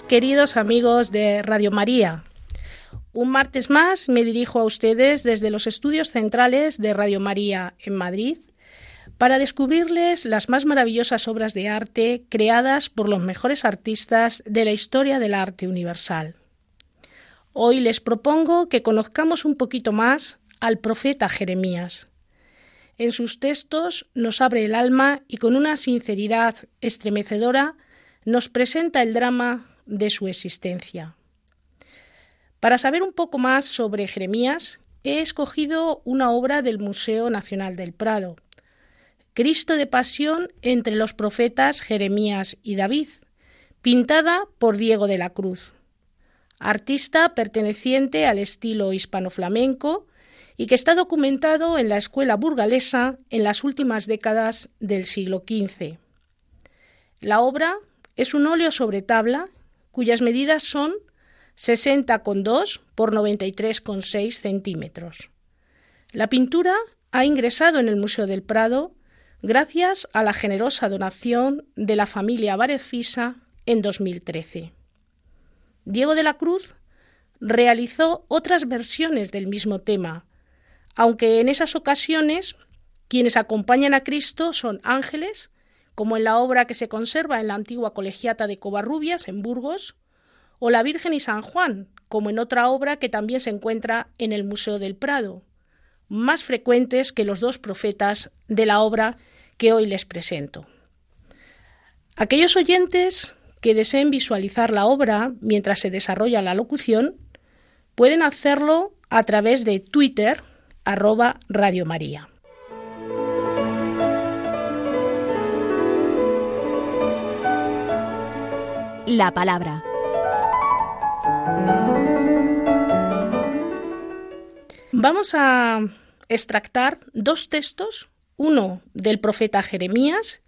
Queridos amigos de Radio María. Un martes más me dirijo a ustedes desde los estudios centrales de Radio María en Madrid para descubrirles las más maravillosas obras de arte creadas por los mejores artistas de la historia del arte universal. Hoy les propongo que conozcamos un poquito más al profeta Jeremías. En sus textos nos abre el alma y con una sinceridad estremecedora nos presenta el drama de su existencia. Para saber un poco más sobre Jeremías, he escogido una obra del Museo Nacional del Prado, Cristo de Pasión entre los profetas Jeremías y David, pintada por Diego de la Cruz, artista perteneciente al estilo hispano-flamenco y que está documentado en la escuela burgalesa en las últimas décadas del siglo XV. La obra es un óleo sobre tabla cuyas medidas son 60,2 por 93,6 centímetros. La pintura ha ingresado en el Museo del Prado gracias a la generosa donación de la familia Fisa en 2013. Diego de la Cruz realizó otras versiones del mismo tema, aunque en esas ocasiones quienes acompañan a Cristo son ángeles como en la obra que se conserva en la antigua colegiata de Covarrubias, en Burgos, o La Virgen y San Juan, como en otra obra que también se encuentra en el Museo del Prado, más frecuentes que los dos profetas de la obra que hoy les presento. Aquellos oyentes que deseen visualizar la obra mientras se desarrolla la locución pueden hacerlo a través de Twitter, arroba Radio María. La palabra. Vamos a extractar dos textos, uno del profeta Jeremías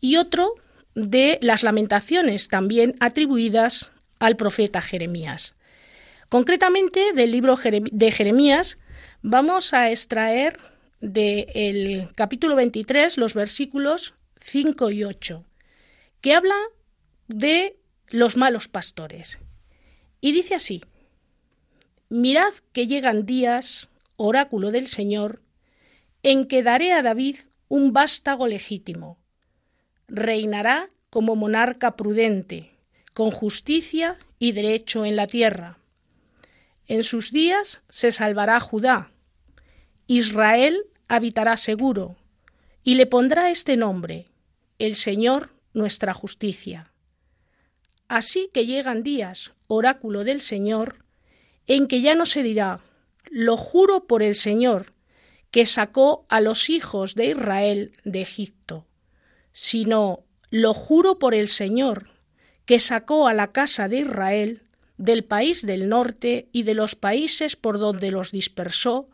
y otro de las lamentaciones también atribuidas al profeta Jeremías. Concretamente del libro de Jeremías vamos a extraer del capítulo 23 los versículos 5 y 8, que habla de los malos pastores. Y dice así, Mirad que llegan días, oráculo del Señor, en que daré a David un vástago legítimo. Reinará como monarca prudente, con justicia y derecho en la tierra. En sus días se salvará Judá. Israel habitará seguro, y le pondrá este nombre, el Señor nuestra justicia. Así que llegan días, oráculo del Señor, en que ya no se dirá, lo juro por el Señor, que sacó a los hijos de Israel de Egipto, sino, lo juro por el Señor, que sacó a la casa de Israel del país del norte y de los países por donde los dispersó,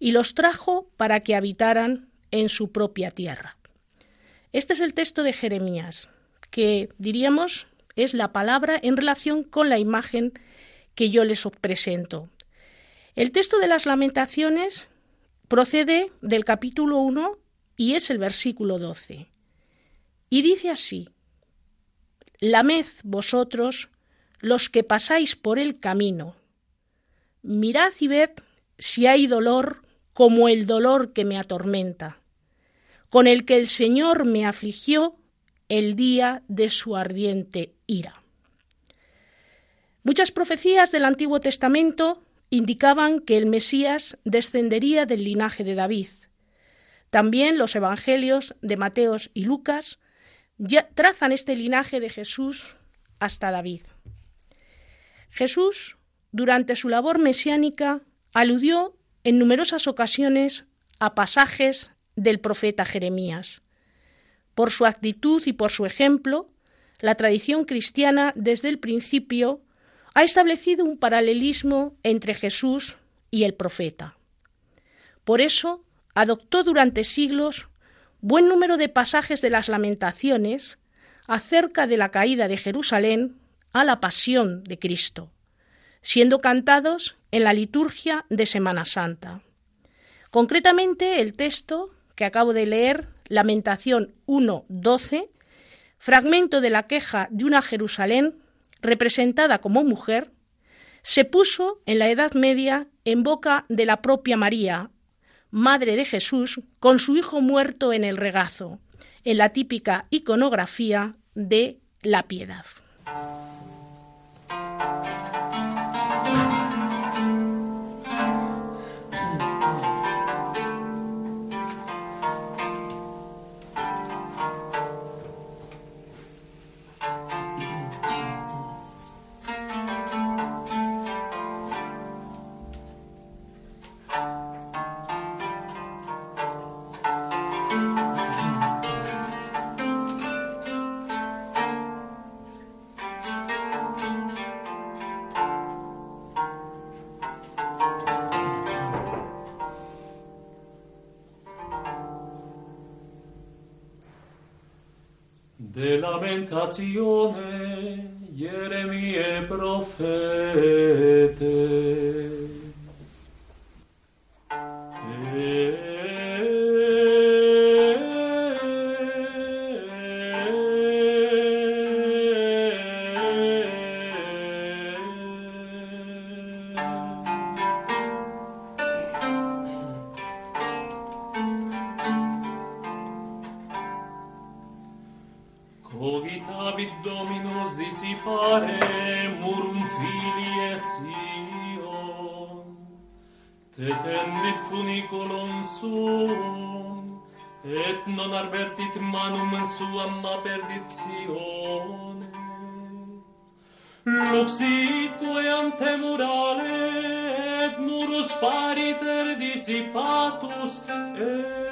y los trajo para que habitaran en su propia tierra. Este es el texto de Jeremías, que diríamos es la palabra en relación con la imagen que yo les presento. El texto de las lamentaciones procede del capítulo 1 y es el versículo 12. Y dice así, Lamed vosotros los que pasáis por el camino, mirad y ved si hay dolor como el dolor que me atormenta, con el que el Señor me afligió el día de su ardiente ira. Muchas profecías del Antiguo Testamento indicaban que el Mesías descendería del linaje de David. También los evangelios de Mateos y Lucas ya trazan este linaje de Jesús hasta David. Jesús, durante su labor mesiánica, aludió en numerosas ocasiones a pasajes del profeta Jeremías. Por su actitud y por su ejemplo, la tradición cristiana desde el principio ha establecido un paralelismo entre Jesús y el profeta. Por eso adoptó durante siglos buen número de pasajes de las lamentaciones acerca de la caída de Jerusalén a la pasión de Cristo, siendo cantados en la liturgia de Semana Santa. Concretamente, el texto que acabo de leer, Lamentación 1.12, fragmento de la queja de una Jerusalén representada como mujer, se puso en la Edad Media en boca de la propia María, Madre de Jesús, con su hijo muerto en el regazo, en la típica iconografía de la piedad. Stazione, Jeremie profeta. habit dominos dissipare murum filii Sion. Te tendit funiculum suum, et non arvertit manum in suam aperditione. Luxitque ante murale, et murus pariter dissipatus, et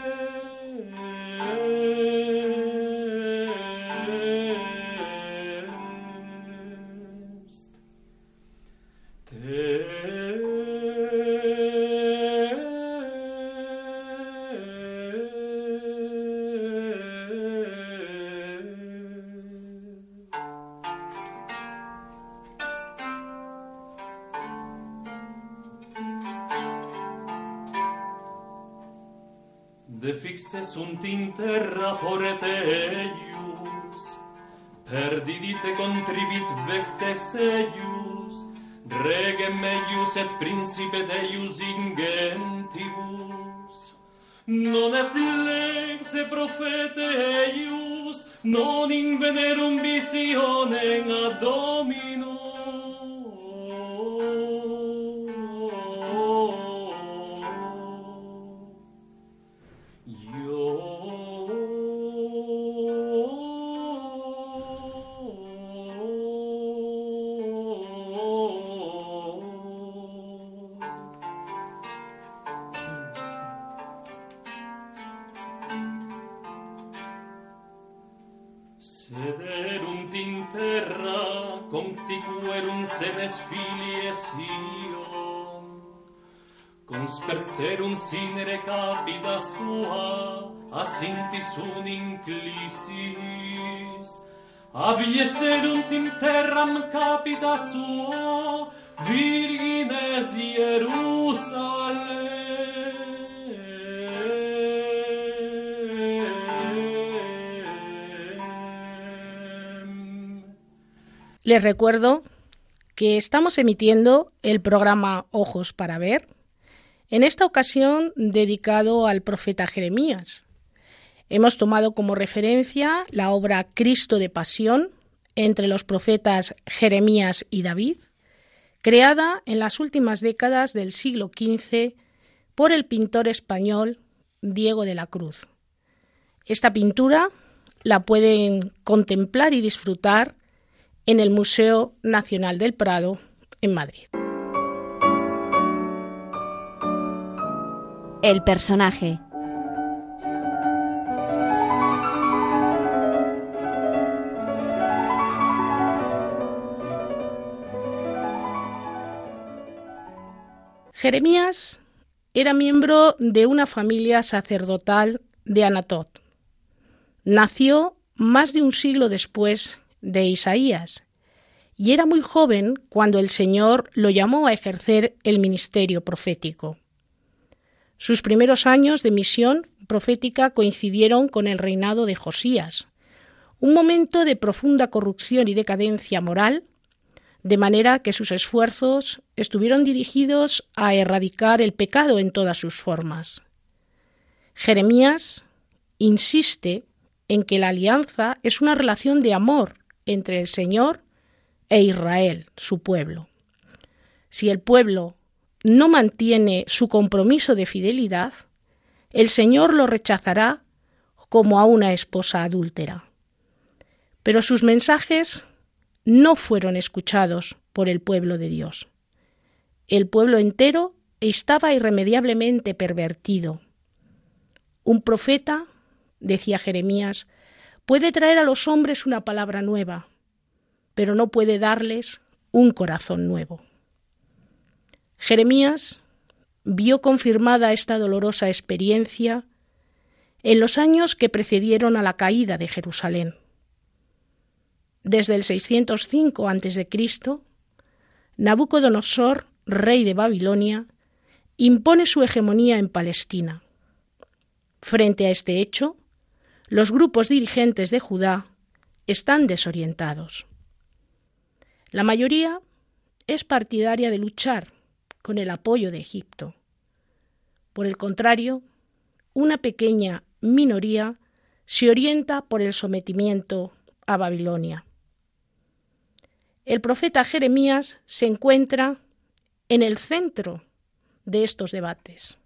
eius, perdidite contribit vectes eius, regem eius et principe Deius ingentibus. Non et lex e profete eius, non in venerum visionem ad Domino. Consperserunt sinere capita sua, asintis un inclisis, abieserunt in terram capita sua, virgines Jerusalem. Les recuerdo que estamos emitiendo el programa Ojos para Ver, en esta ocasión dedicado al profeta Jeremías. Hemos tomado como referencia la obra Cristo de Pasión entre los profetas Jeremías y David, creada en las últimas décadas del siglo XV por el pintor español Diego de la Cruz. Esta pintura la pueden contemplar y disfrutar en el Museo Nacional del Prado en Madrid. El personaje. Jeremías era miembro de una familia sacerdotal de Anatot. Nació más de un siglo después de Isaías y era muy joven cuando el Señor lo llamó a ejercer el ministerio profético. Sus primeros años de misión profética coincidieron con el reinado de Josías, un momento de profunda corrupción y decadencia moral, de manera que sus esfuerzos estuvieron dirigidos a erradicar el pecado en todas sus formas. Jeremías insiste en que la alianza es una relación de amor entre el Señor e Israel, su pueblo. Si el pueblo no mantiene su compromiso de fidelidad, el Señor lo rechazará como a una esposa adúltera. Pero sus mensajes no fueron escuchados por el pueblo de Dios. El pueblo entero estaba irremediablemente pervertido. Un profeta, decía Jeremías, puede traer a los hombres una palabra nueva, pero no puede darles un corazón nuevo. Jeremías vio confirmada esta dolorosa experiencia en los años que precedieron a la caída de Jerusalén. Desde el 605 a.C., Nabucodonosor, rey de Babilonia, impone su hegemonía en Palestina. Frente a este hecho, los grupos dirigentes de Judá están desorientados. La mayoría es partidaria de luchar con el apoyo de Egipto. Por el contrario, una pequeña minoría se orienta por el sometimiento a Babilonia. El profeta Jeremías se encuentra en el centro de estos debates.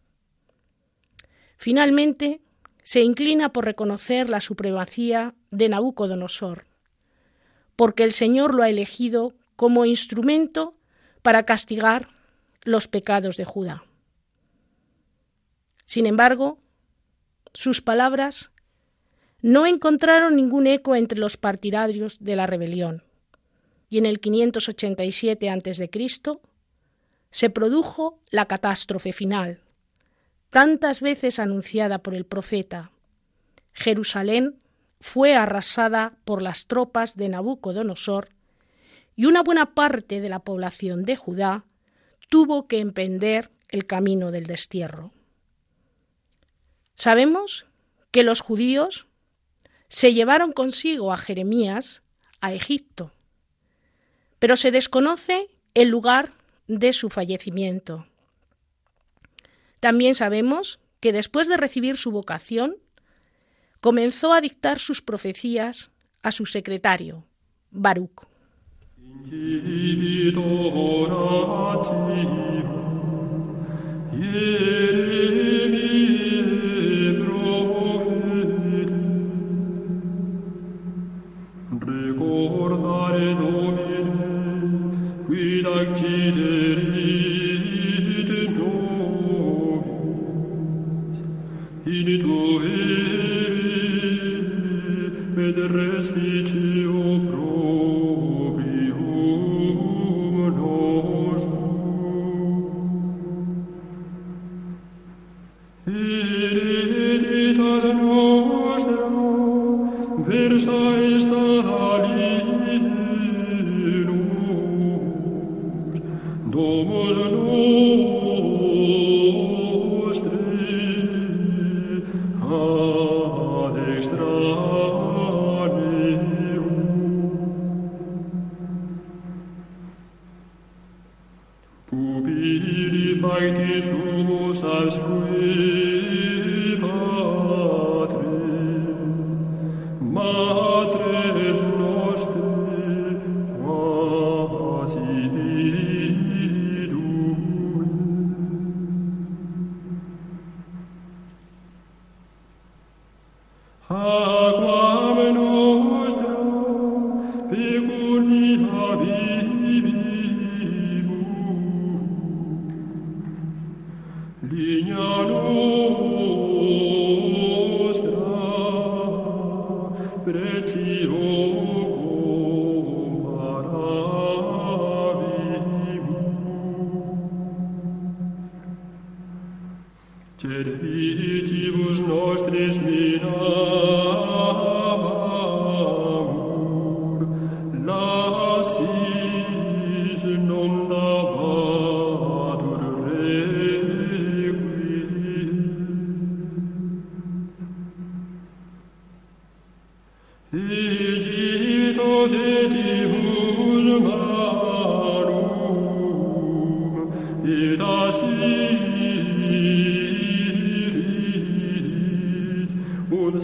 Finalmente, se inclina por reconocer la supremacía de Nabucodonosor, porque el Señor lo ha elegido como instrumento para castigar los pecados de Judá. Sin embargo, sus palabras no encontraron ningún eco entre los partidarios de la rebelión, y en el 587 a.C. se produjo la catástrofe final, tantas veces anunciada por el profeta. Jerusalén fue arrasada por las tropas de Nabucodonosor y una buena parte de la población de Judá tuvo que emprender el camino del destierro. Sabemos que los judíos se llevaron consigo a Jeremías a Egipto, pero se desconoce el lugar de su fallecimiento. También sabemos que después de recibir su vocación, comenzó a dictar sus profecías a su secretario, Baruch. Ibi Pupili factis humus ascui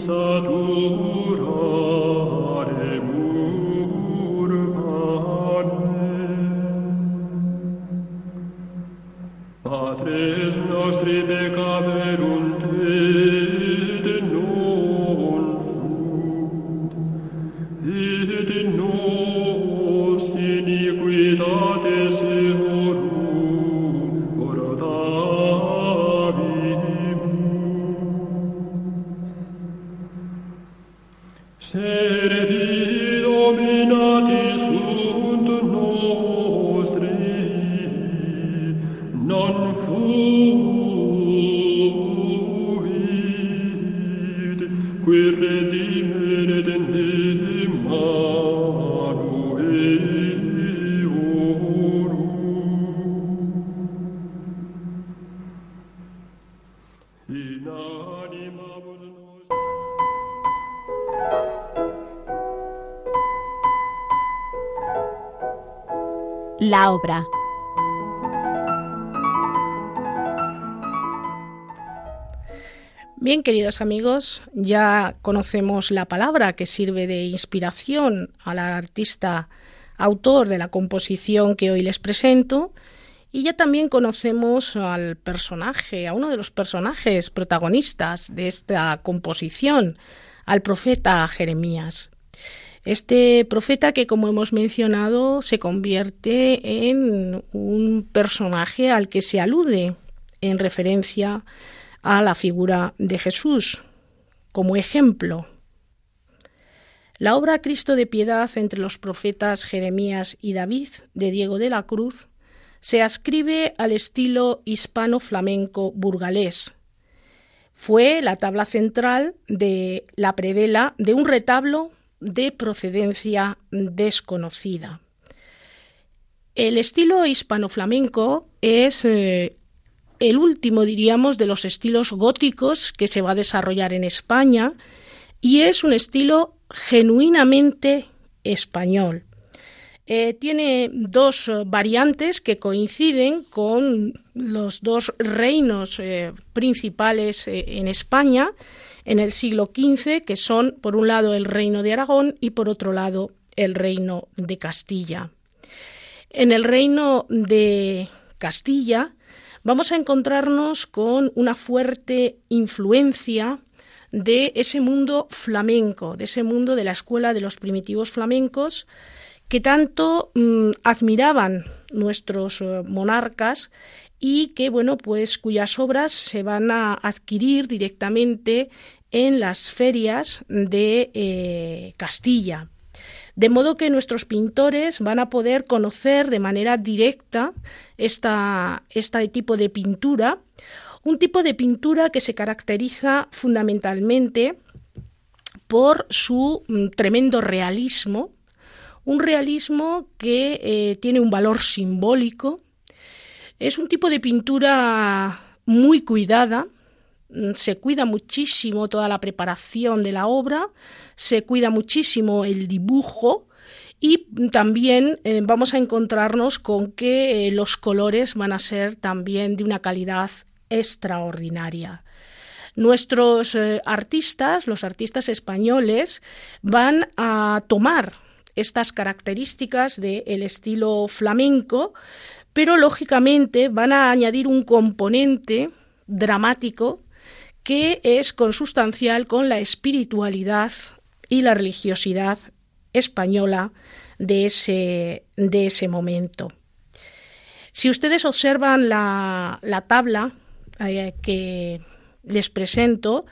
forza tua Bien, queridos amigos, ya conocemos la palabra que sirve de inspiración al artista autor de la composición que hoy les presento y ya también conocemos al personaje, a uno de los personajes protagonistas de esta composición, al profeta Jeremías. Este profeta que, como hemos mencionado, se convierte en un personaje al que se alude en referencia a la figura de Jesús como ejemplo. La obra Cristo de piedad entre los profetas Jeremías y David de Diego de la Cruz se ascribe al estilo hispano-flamenco burgalés. Fue la tabla central de la predela de un retablo de procedencia desconocida. El estilo hispano-flamenco es eh, el último, diríamos, de los estilos góticos que se va a desarrollar en España y es un estilo genuinamente español. Eh, tiene dos eh, variantes que coinciden con los dos reinos principales en España en el siglo XV, que son, por un lado, el reino de Aragón y, por otro lado, el reino de Castilla. En el reino de Castilla vamos a encontrarnos con una fuerte influencia de ese mundo flamenco, de ese mundo de la escuela de los primitivos flamencos, que tanto mm, admiraban nuestros eh, monarcas y que, bueno, pues cuyas obras se van a adquirir directamente en las ferias de eh, Castilla. De modo que nuestros pintores van a poder conocer de manera directa esta, este tipo de pintura, un tipo de pintura que se caracteriza fundamentalmente por su mm, tremendo realismo, un realismo que eh, tiene un valor simbólico, es un tipo de pintura muy cuidada, mm, se cuida muchísimo toda la preparación de la obra, se cuida muchísimo el dibujo y también eh, vamos a encontrarnos con que eh, los colores van a ser también de una calidad extraordinaria. Nuestros artistas, los artistas españoles, van a tomar estas características del estilo flamenco, pero lógicamente van a añadir un componente dramático que es consustancial con la espiritualidad y la religiosidad española de ese, de ese momento. Si ustedes observan la, la tabla eh, que les presento,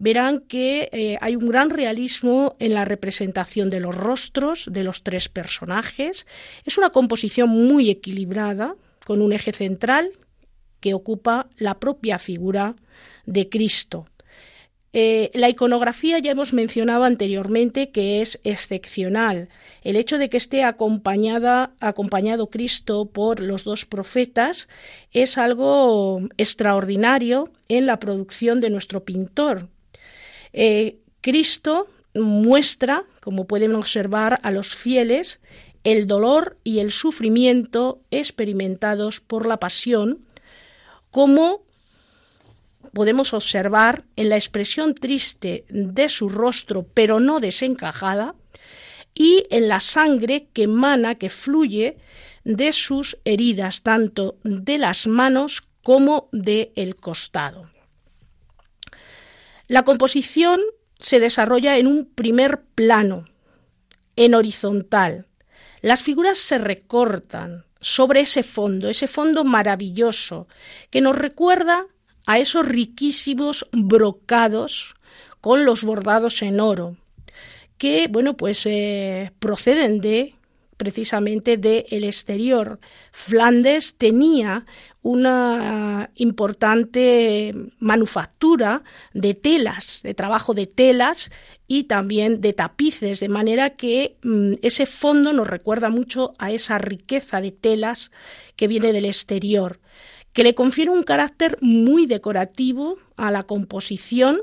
verán que eh, hay un gran realismo en la representación de los rostros de los tres personajes. Es una composición muy equilibrada, con un eje central que ocupa la propia figura de Cristo. Eh, la iconografía ya hemos mencionado anteriormente que es excepcional. El hecho de que esté acompañada, acompañado Cristo por los dos profetas es algo extraordinario en la producción de nuestro pintor. Eh, Cristo muestra, como pueden observar a los fieles, el dolor y el sufrimiento experimentados por la pasión, como podemos observar en la expresión triste de su rostro, pero no desencajada, y en la sangre que emana, que fluye de sus heridas, tanto de las manos como del el costado. La composición se desarrolla en un primer plano, en horizontal. Las figuras se recortan sobre ese fondo, ese fondo maravilloso, que nos recuerda a esos riquísimos brocados con los bordados en oro, que, bueno, pues eh, proceden de precisamente del exterior. Flandes tenía una importante manufactura de telas, de trabajo de telas y también de tapices, de manera que mm, ese fondo nos recuerda mucho a esa riqueza de telas que viene del exterior que le confiere un carácter muy decorativo a la composición,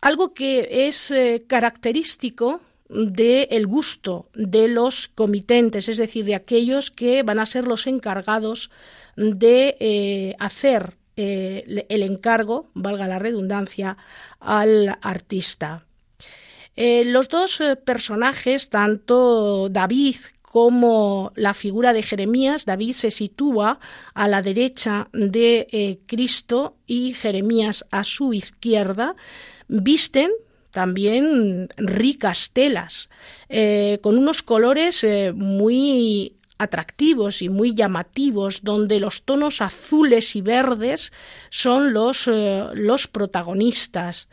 algo que es eh, característico del gusto de los comitentes, es decir, de aquellos que van a ser los encargados de eh, hacer eh, el encargo, valga la redundancia, al artista. los dos personajes, tanto David como la figura de Jeremías, David se sitúa a la derecha de eh, Cristo y Jeremías a su izquierda, visten también ricas telas, eh, con unos colores eh, muy atractivos y muy llamativos, donde los tonos azules y verdes son los, los protagonistas.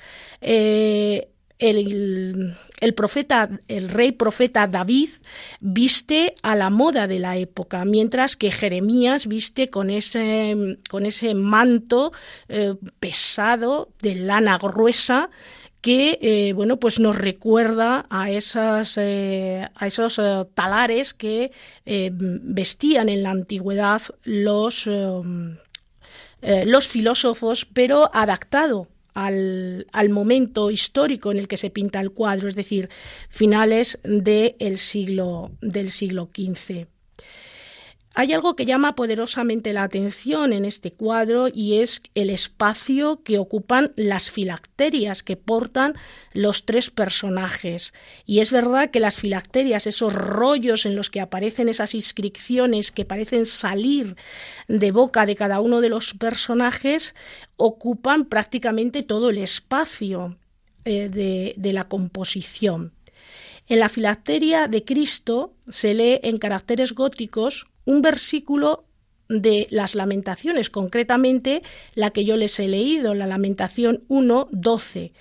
El, profeta, el rey profeta David viste a la moda de la época, mientras que Jeremías viste con ese, con ese manto eh, pesado de lana gruesa que eh, bueno pues nos recuerda a eh, a esos talares que vestían en la antigüedad los los filósofos pero adaptado al, momento histórico en el que se pinta el cuadro, es decir, finales del siglo, del siglo XV. Hay algo que llama poderosamente la atención en este cuadro y es el espacio que ocupan las filacterias que portan los tres personajes. Y es verdad que las filacterias, esos rollos en los que aparecen esas inscripciones que parecen salir de boca de cada uno de los personajes, ocupan prácticamente todo el espacio eh, de, de la composición. En la filacteria de Cristo se lee en caracteres góticos un versículo de las lamentaciones, concretamente la que yo les he leído, la lamentación 1.12,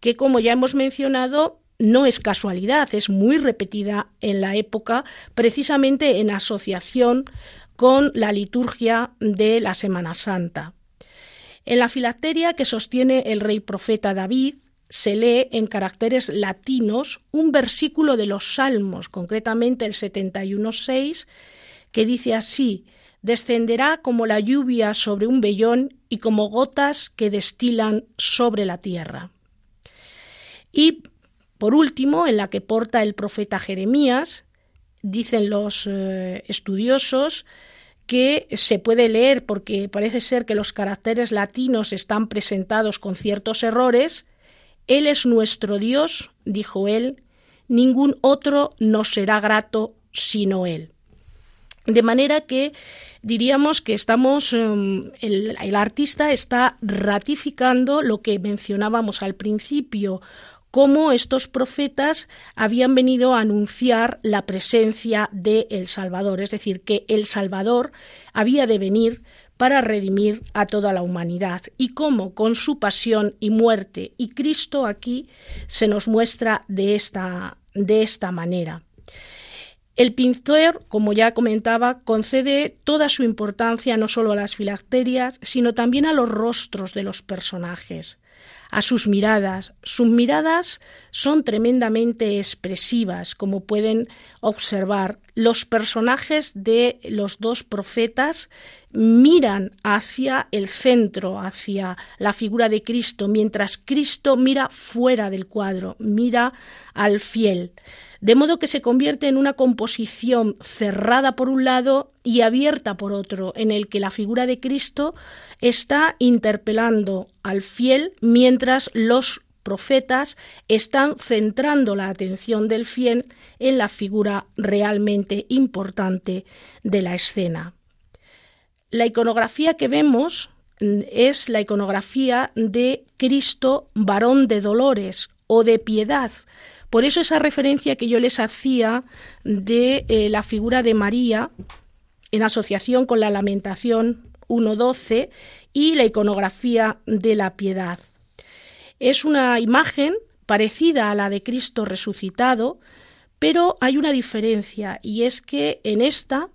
que como ya hemos mencionado no es casualidad, es muy repetida en la época, precisamente en asociación con la liturgia de la Semana Santa. En la filacteria que sostiene el rey profeta David, se lee en caracteres latinos un versículo de los Salmos, concretamente el 71.6, que dice así, descenderá como la lluvia sobre un vellón y como gotas que destilan sobre la tierra. Y por último, en la que porta el profeta Jeremías, dicen los eh, estudiosos que se puede leer porque parece ser que los caracteres latinos están presentados con ciertos errores. Él es nuestro Dios, dijo él, ningún otro nos será grato sino Él. De manera que diríamos que estamos, em, el, artista está ratificando lo que mencionábamos al principio, cómo estos profetas habían venido a anunciar la presencia de El Salvador, es decir, que el Salvador había de venir para redimir a toda la humanidad y cómo con su pasión y muerte y Cristo aquí se nos muestra de esta, de esta manera. El pintor, como ya comentaba, concede toda su importancia no solo a las filacterias, sino también a los rostros de los personajes, a sus miradas. Sus miradas son tremendamente expresivas, como pueden observar. Los personajes de los dos profetas miran hacia el centro, hacia la figura de Cristo, mientras Cristo mira fuera del cuadro, mira al fiel. De modo que se convierte en una composición cerrada por un lado y abierta por otro, en el que la figura de Cristo está interpelando al fiel mientras los profetas están centrando la atención del fiel en la figura realmente importante de la escena. La iconografía que vemos es la iconografía de Cristo varón de dolores o de piedad, por eso esa referencia que yo les hacía de eh, la figura de María en asociación con la Lamentación 1.12 y la iconografía de la piedad. Es una imagen parecida a la de Cristo resucitado, pero hay una diferencia y es que en esta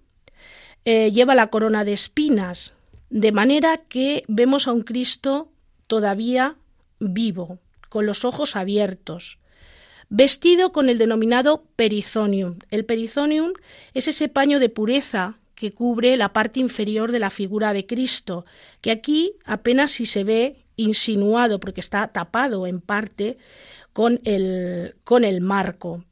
eh, lleva la corona de espinas, de manera que vemos a un Cristo todavía vivo, con los ojos abiertos, vestido con el denominado perizonium. El perizonium es ese paño de pureza que cubre la parte inferior de la figura de Cristo, que aquí apenas si se ve insinuado porque está tapado en parte con el, con el marco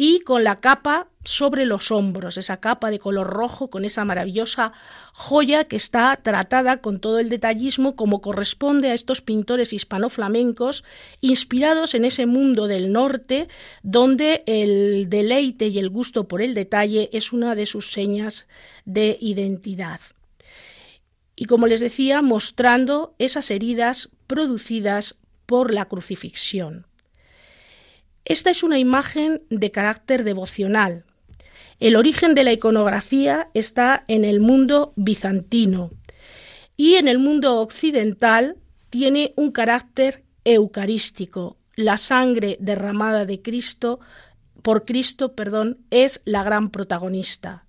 y con la capa sobre los hombros, esa capa de color rojo con esa maravillosa joya que está tratada con todo el detallismo como corresponde a estos pintores hispano-flamencos inspirados en ese mundo del norte donde el deleite y el gusto por el detalle es una de sus señas de identidad. Y como les decía, mostrando esas heridas producidas por la crucifixión. Esta es una imagen de carácter devocional. El origen de la iconografía está en el mundo bizantino y en el mundo occidental tiene un carácter eucarístico. La sangre derramada de Cristo por Cristo, perdón, es la gran protagonista.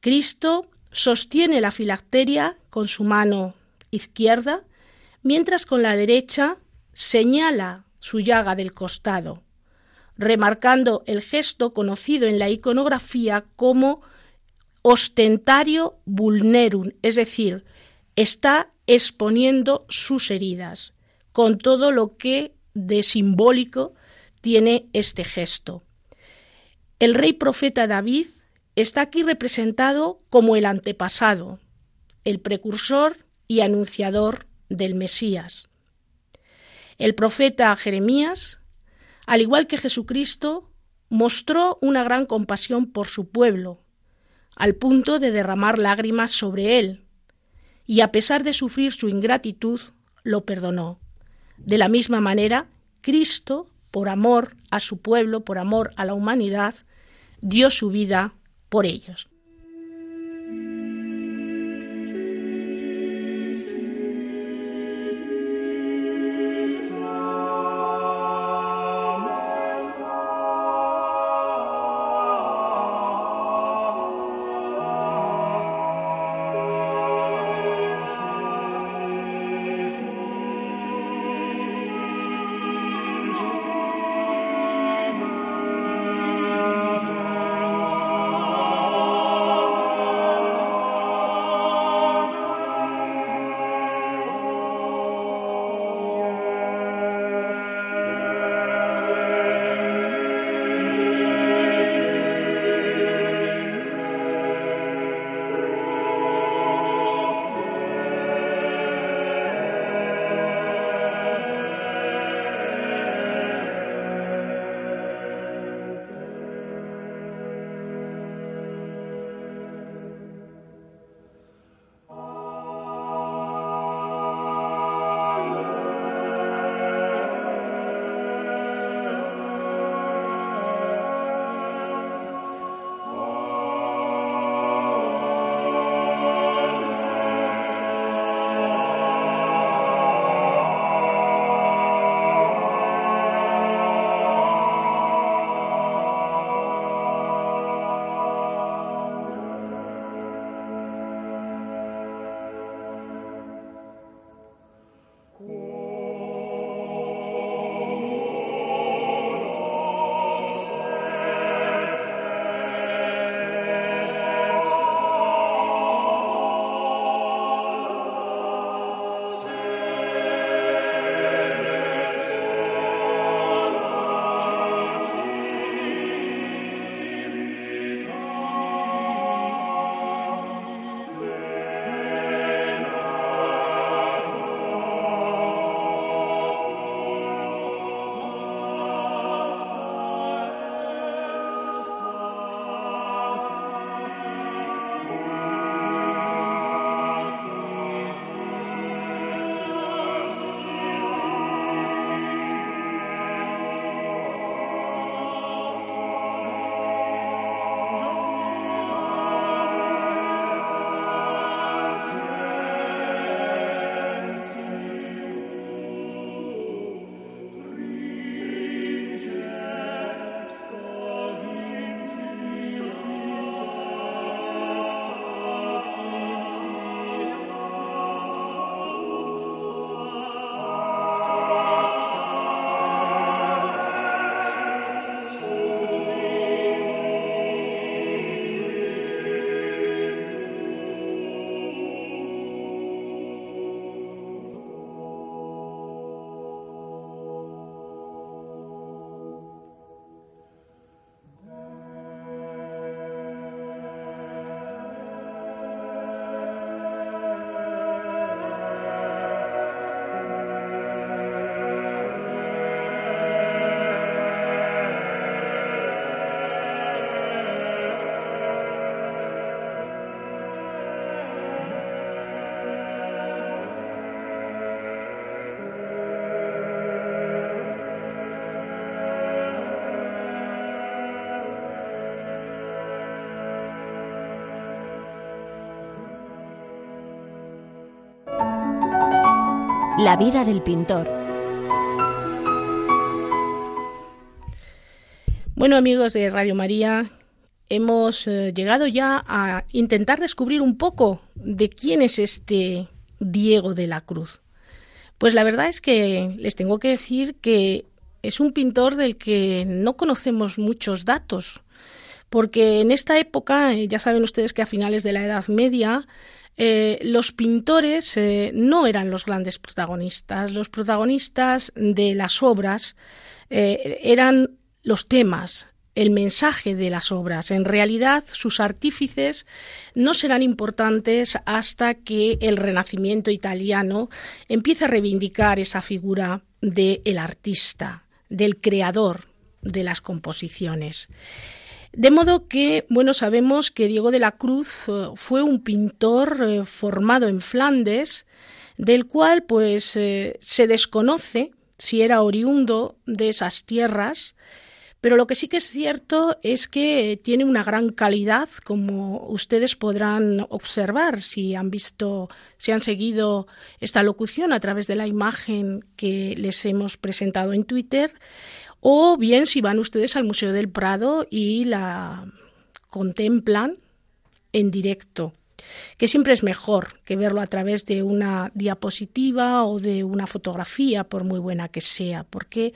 Cristo sostiene la filacteria con su mano izquierda, mientras con la derecha señala su llaga del costado remarcando el gesto conocido en la iconografía como ostentario vulnerum, es decir, está exponiendo sus heridas, con todo lo que de simbólico tiene este gesto. El rey profeta David está aquí representado como el antepasado, el precursor y anunciador del Mesías. El profeta Jeremías al igual que Jesucristo, mostró una gran compasión por su pueblo, al punto de derramar lágrimas sobre él, y a pesar de sufrir su ingratitud, lo perdonó. De la misma manera, Cristo, por amor a su pueblo, por amor a la humanidad, dio su vida por ellos. La vida del pintor. Bueno amigos de Radio María, hemos eh, llegado ya a intentar descubrir un poco de quién es este Diego de la Cruz. Pues la verdad es que les tengo que decir que es un pintor del que no conocemos muchos datos, porque en esta época, eh, ya saben ustedes que a finales de la Edad Media, eh, los pintores eh, no eran los grandes protagonistas. Los protagonistas de las obras eran los temas, el mensaje de las obras. En realidad, sus artífices no serán importantes hasta que el Renacimiento italiano empiece a reivindicar esa figura del artista, del creador de las composiciones. De modo que, bueno, sabemos que Diego de la Cruz eh, fue un pintor eh, formado en Flandes, del cual pues eh, se desconoce si era oriundo de esas tierras, pero lo que sí que es cierto es que tiene una gran calidad, como ustedes podrán observar si han visto, si han seguido esta locución a través de la imagen que les hemos presentado en Twitter, o bien si van ustedes al Museo del Prado y la contemplan en directo que siempre es mejor que verlo a través de una diapositiva o de una fotografía, por muy buena que sea, porque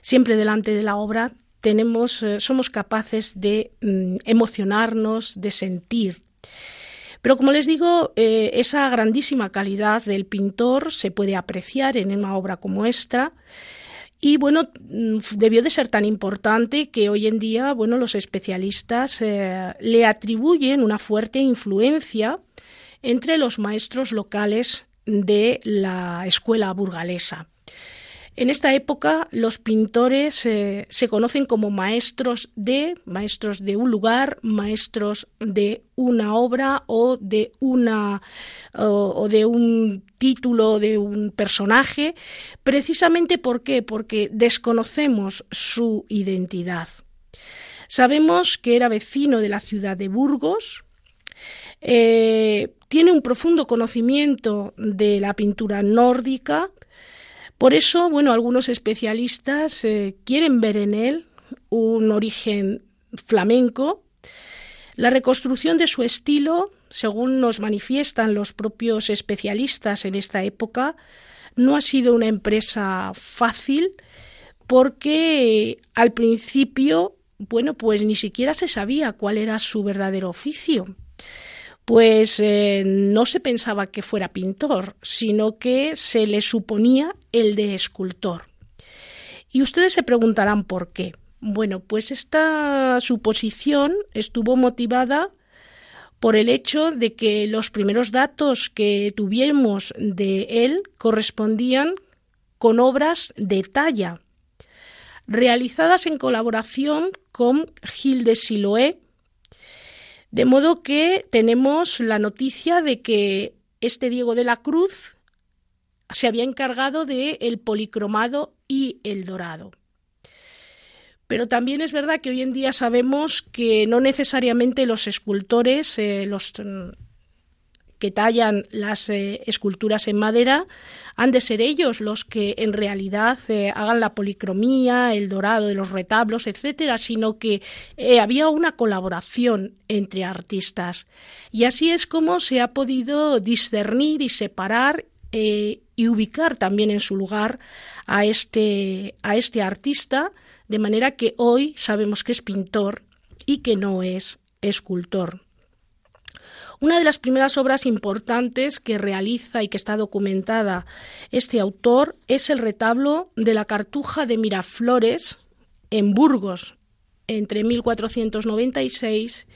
siempre delante de la obra tenemos, eh, somos capaces de mm, emocionarnos, de sentir. Pero como les digo, eh, esa grandísima calidad del pintor se puede apreciar en una obra como esta. Y bueno, mm, debió de ser tan importante que hoy en día, bueno, los especialistas eh, le atribuyen una fuerte influencia entre los maestros locales de la escuela burgalesa. En esta época los pintores eh, se conocen como maestros de, maestros de un lugar, maestros de una obra o de una o, de un título de un personaje, precisamente ¿por qué? Porque desconocemos su identidad. Sabemos que era vecino de la ciudad de Burgos, eh, tiene un profundo conocimiento de la pintura nórdica, por eso, bueno, algunos especialistas eh, quieren ver en él un origen flamenco. La reconstrucción de su estilo, según nos manifiestan los propios especialistas en esta época, no ha sido una empresa fácil porque al principio, bueno, pues ni siquiera se sabía cuál era su verdadero oficio pues eh, no se pensaba que fuera pintor, sino que se le suponía el de escultor. Y ustedes se preguntarán por qué. Bueno, pues esta suposición estuvo motivada por el hecho de que los primeros datos que tuvimos de él correspondían con obras de talla, realizadas en colaboración con Gil de Siloé, de modo que tenemos la noticia de que este Diego de la Cruz se había encargado de el policromado y el dorado. Pero también es verdad que hoy en día sabemos que no necesariamente los escultores, eh, los que tallan las eh, esculturas en madera, han de ser ellos los que en realidad eh, hagan la policromía, el dorado de los retablos, etcétera, sino que eh, había una colaboración entre artistas. Y así es como se ha podido discernir y separar y ubicar también en su lugar a este, a este artista, de manera que hoy sabemos que es pintor y que no es escultor. Una de las primeras obras importantes que realiza y que está documentada este autor es el retablo de la Cartuja de Miraflores en Burgos entre 1496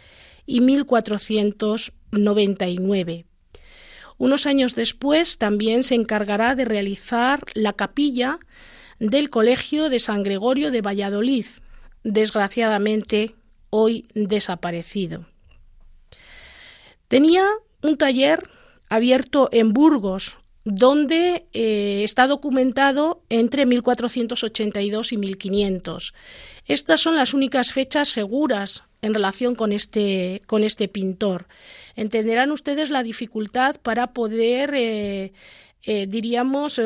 y 1499. Unos años después también se encargará de realizar la capilla del Colegio de San Gregorio de Valladolid, desgraciadamente hoy desaparecido. Tenía un taller abierto en Burgos, donde eh, está documentado entre 1482 y 1500. Estas son las únicas fechas seguras en relación con este, con este pintor. Entenderán ustedes la dificultad para poder eh, eh, diríamos,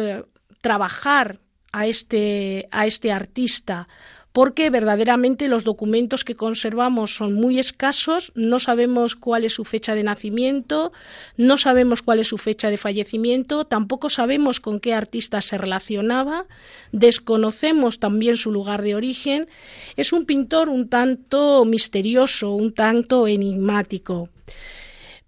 trabajar a este, a este artista, porque verdaderamente los documentos que conservamos son muy escasos, no sabemos cuál es su fecha de nacimiento, no sabemos cuál es su fecha de fallecimiento, tampoco sabemos con qué artista se relacionaba, desconocemos también su lugar de origen. Es un pintor un tanto misterioso, un tanto enigmático.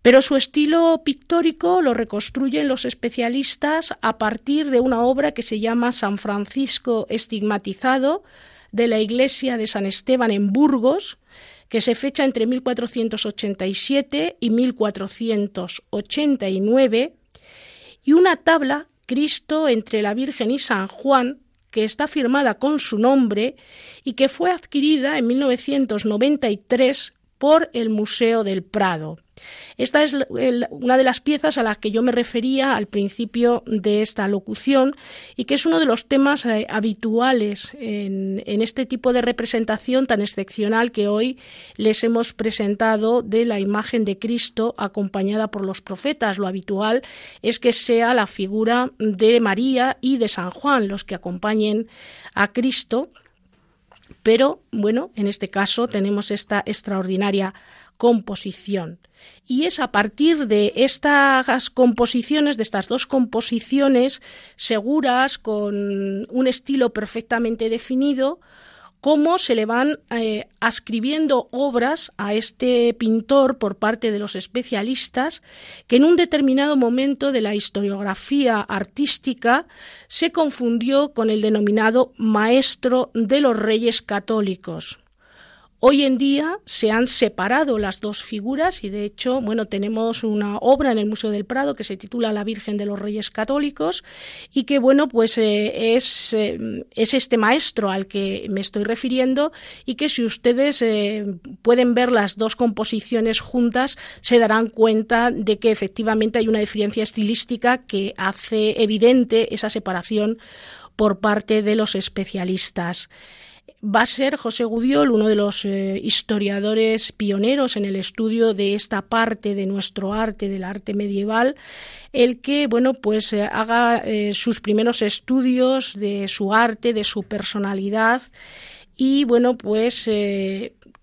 Pero su estilo pictórico lo reconstruyen los especialistas a partir de una obra que se llama San Francisco estigmatizado de la iglesia de San Esteban en Burgos, que se fecha entre 1487 y 1489, y una tabla, Cristo entre la Virgen y San Juan, que está firmada con su nombre y que fue adquirida en 1993 por el Museo del Prado. Esta es una de las piezas a las que yo me refería al principio de esta locución y que es uno de los temas eh, habituales en, este tipo de representación tan excepcional que hoy les hemos presentado de la imagen de Cristo acompañada por los profetas. Lo habitual es que sea la figura de María y de San Juan los que acompañen a Cristo pero bueno, en este caso tenemos esta extraordinaria composición. Y es a partir de estas composiciones, de estas dos composiciones seguras, con un estilo perfectamente definido, cómo se le van eh, ascribiendo obras a este pintor por parte de los especialistas que en un determinado momento de la historiografía artística se confundió con el denominado maestro de los reyes católicos. Hoy en día se han separado las dos figuras y de hecho, bueno, tenemos una obra en el Museo del Prado que se titula La Virgen de los Reyes Católicos y que, bueno, pues eh, es, eh, es, este maestro al que me estoy refiriendo y que si ustedes eh, pueden ver las dos composiciones juntas se darán cuenta de que efectivamente hay una diferencia estilística que hace evidente esa separación por parte de los especialistas va a ser José Gudiol, uno de los eh, historiadores pioneros en el estudio de esta parte de nuestro arte, del arte medieval, el que, bueno, pues eh, haga eh, sus primeros estudios de su arte, de su personalidad y, bueno, pues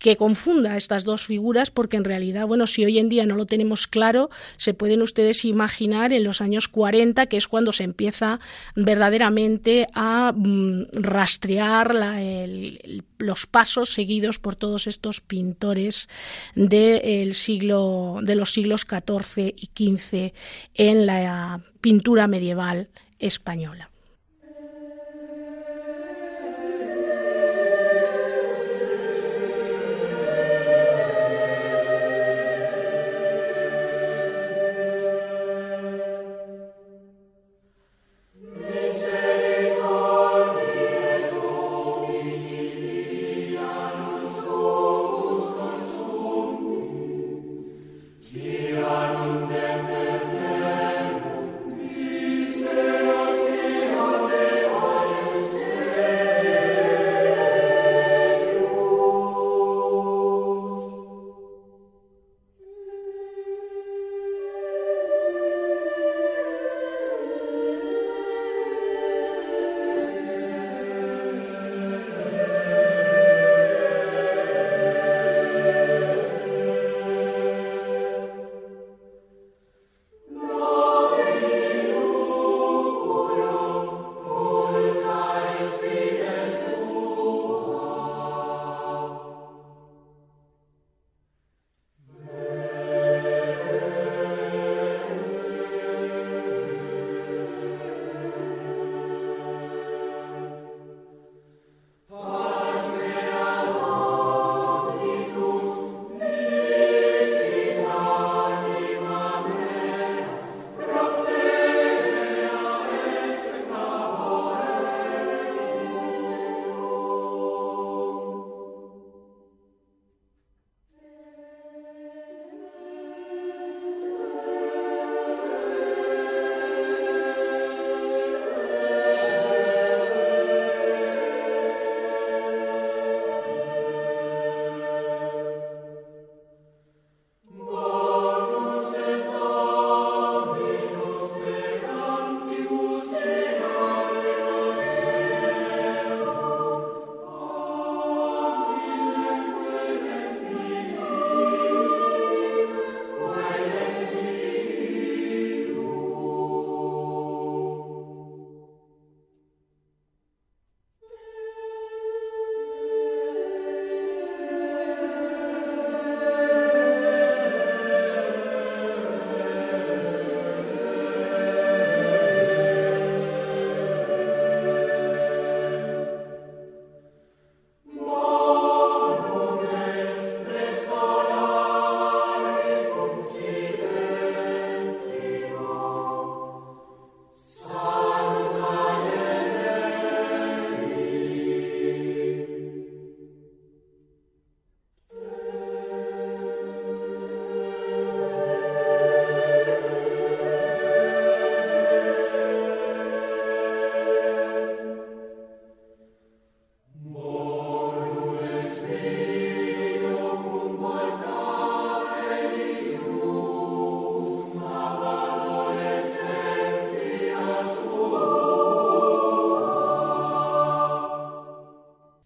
que confunda estas dos figuras, porque en realidad, bueno, si hoy en día no lo tenemos claro, se pueden ustedes imaginar en los años 40, que es cuando se empieza verdaderamente a mm, rastrear los pasos seguidos por todos estos pintores del siglo, de los siglos XIV y XV en la pintura medieval española.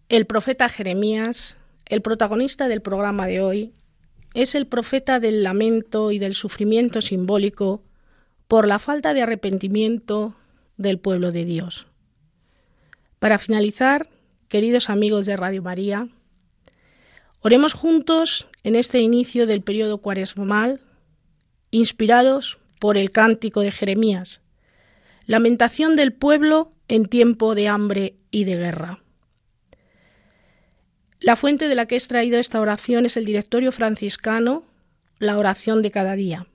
El profeta Jeremías, el protagonista del programa de hoy, es el profeta del lamento y del sufrimiento simbólico por la falta de arrepentimiento del pueblo de Dios. Para finalizar, queridos amigos de Radio María, oremos juntos en este inicio del periodo cuaresmal, inspirados por el cántico de Jeremías, lamentación del pueblo en tiempo de hambre y de guerra. La fuente de la que he extraído esta oración es el directorio franciscano, la oración de cada día.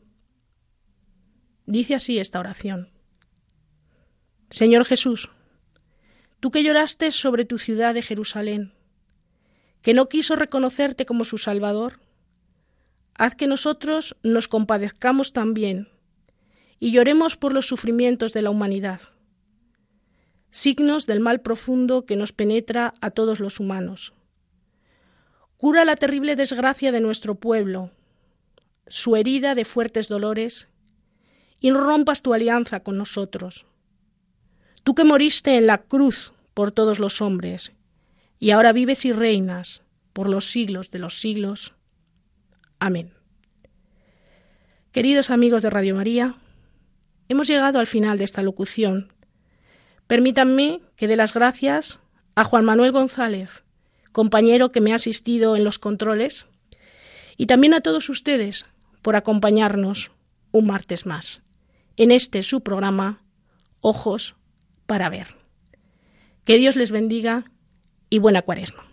Dice así esta oración. Señor Jesús, tú que lloraste sobre tu ciudad de Jerusalén, que no quiso reconocerte como su Salvador, haz que nosotros nos compadezcamos también y lloremos por los sufrimientos de la humanidad, signos del mal profundo que nos penetra a todos los humanos Cura la terrible desgracia de nuestro pueblo, su herida de fuertes dolores, y rompas tu alianza con nosotros. Tú que moriste en la cruz por todos los hombres, y ahora vives y reinas por los siglos de los siglos. Amén. Queridos amigos de Radio María, hemos llegado al final de esta locución. Permítanme que dé las gracias a Juan Manuel González, compañero que me ha asistido en los controles, y también a todos ustedes por acompañarnos un martes más en este su programa Ojos para ver. Que Dios les bendiga y buena cuaresma.